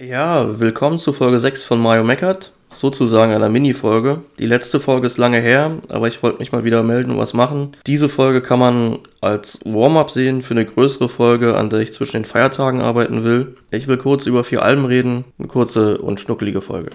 Ja, willkommen zu Folge 6 von Mario Meckert, sozusagen einer Mini-Folge. Die letzte Folge ist lange her, aber ich wollte mich mal wieder melden und was machen. Diese Folge kann man als Warm-up sehen für eine größere Folge, an der ich zwischen den Feiertagen arbeiten will. Ich will kurz über vier Alben reden, eine kurze und schnuckelige Folge.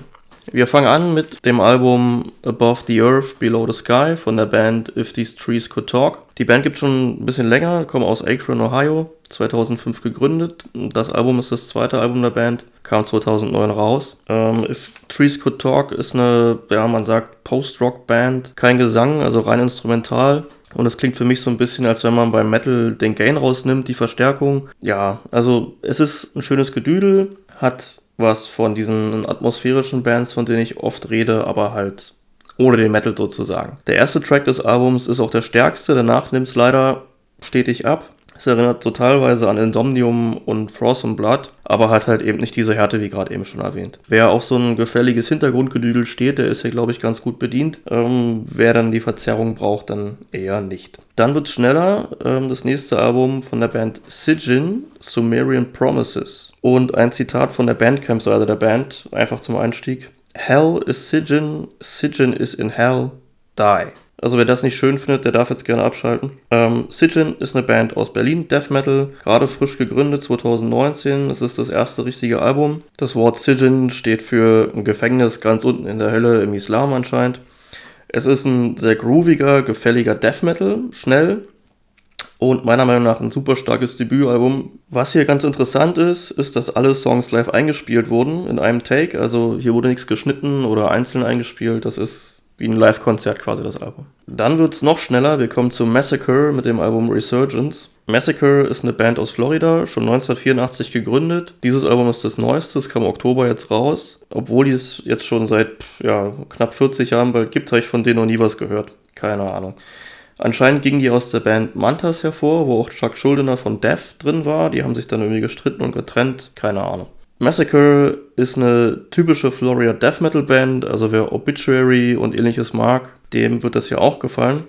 Wir fangen an mit dem Album Above the Earth, Below the Sky von der Band If These Trees Could Talk. Die Band gibt schon ein bisschen länger, kommen aus Akron, Ohio, 2005 gegründet. Das Album ist das zweite Album der Band, kam 2009 raus. Ähm, If Trees Could Talk ist eine, ja, man sagt Post-Rock-Band, kein Gesang, also rein instrumental. Und es klingt für mich so ein bisschen, als wenn man beim Metal den Gain rausnimmt, die Verstärkung. Ja, also es ist ein schönes Gedüdel, hat was von diesen atmosphärischen Bands, von denen ich oft rede, aber halt ohne den Metal sozusagen. Der erste Track des Albums ist auch der stärkste, danach nimmt es leider stetig ab. Es erinnert so teilweise an Insomnium und Frozen Blood, aber hat halt eben nicht diese Härte, wie gerade eben schon erwähnt. Wer auf so ein gefälliges Hintergrundgedüdel steht, der ist hier, glaube ich, ganz gut bedient. Ähm, wer dann die Verzerrung braucht, dann eher nicht. Dann wird es schneller. Ähm, das nächste Album von der Band Sijin, Sumerian Promises. Und ein Zitat von der Bandcamp-Seite der Band, einfach zum Einstieg. Hell is Sijin, Sijin is in Hell, die. Also wer das nicht schön findet, der darf jetzt gerne abschalten. Ähm, Sitchin ist eine Band aus Berlin, Death Metal, gerade frisch gegründet 2019. Es ist das erste richtige Album. Das Wort Sitchin steht für ein Gefängnis ganz unten in der Hölle im Islam anscheinend. Es ist ein sehr grooviger, gefälliger Death Metal, schnell, und meiner Meinung nach ein super starkes Debütalbum. Was hier ganz interessant ist, ist, dass alle Songs live eingespielt wurden in einem Take. Also hier wurde nichts geschnitten oder einzeln eingespielt. Das ist wie ein Live-Konzert quasi das Album. Dann wird es noch schneller. Wir kommen zu Massacre mit dem Album Resurgence. Massacre ist eine Band aus Florida, schon 1984 gegründet. Dieses Album ist das neueste, es kam im Oktober jetzt raus. Obwohl die es jetzt schon seit ja, knapp 40 Jahren bald gibt, habe ich von denen noch nie was gehört. Keine Ahnung. Anscheinend gingen die aus der Band Mantas hervor, wo auch Chuck Schuldiner von Death drin war. Die haben sich dann irgendwie gestritten und getrennt. Keine Ahnung. Massacre ist eine typische Florida Death Metal Band, also wer Obituary und ähnliches mag, dem wird das hier auch gefallen.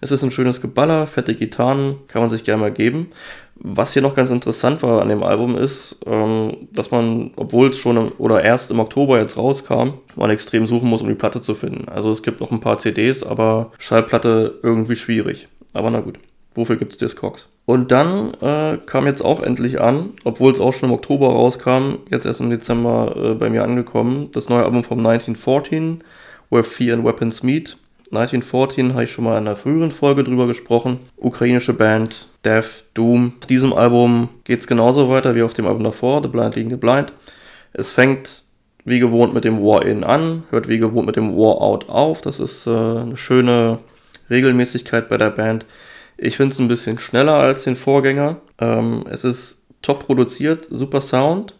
Es ist ein schönes Geballer, fette Gitarren, kann man sich gerne mal geben. Was hier noch ganz interessant war an dem Album ist, ähm, dass man, obwohl es schon im, oder erst im Oktober jetzt rauskam, man extrem suchen muss, um die Platte zu finden. Also es gibt noch ein paar CDs, aber Schallplatte irgendwie schwierig. Aber na gut, wofür gibt es Discogs? Und dann äh, kam jetzt auch endlich an, obwohl es auch schon im Oktober rauskam, jetzt erst im Dezember äh, bei mir angekommen, das neue Album vom 1914, Where Fear and Weapons Meet. 1914 habe ich schon mal in einer früheren Folge drüber gesprochen. Ukrainische Band, Death, Doom. Auf diesem Album geht es genauso weiter wie auf dem Album davor, The Blind Leading the Blind. Es fängt wie gewohnt mit dem War In an, hört wie gewohnt mit dem War Out auf. Das ist äh, eine schöne Regelmäßigkeit bei der Band. Ich finde es ein bisschen schneller als den Vorgänger. Ähm, es ist top produziert, super Sound.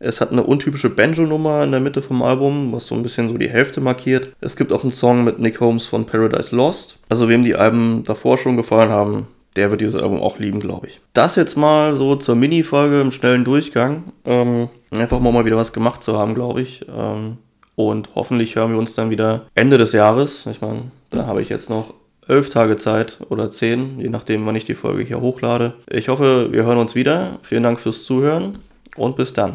Es hat eine untypische Banjo-Nummer in der Mitte vom Album, was so ein bisschen so die Hälfte markiert. Es gibt auch einen Song mit Nick Holmes von Paradise Lost. Also wem die Alben davor schon gefallen haben, der wird dieses Album auch lieben, glaube ich. Das jetzt mal so zur Mini-Folge im schnellen Durchgang. Ähm, einfach mal, mal wieder was gemacht zu haben, glaube ich. Ähm, und hoffentlich hören wir uns dann wieder Ende des Jahres. Ich meine, da habe ich jetzt noch elf Tage Zeit oder zehn, je nachdem, wann ich die Folge hier hochlade. Ich hoffe, wir hören uns wieder. Vielen Dank fürs Zuhören und bis dann.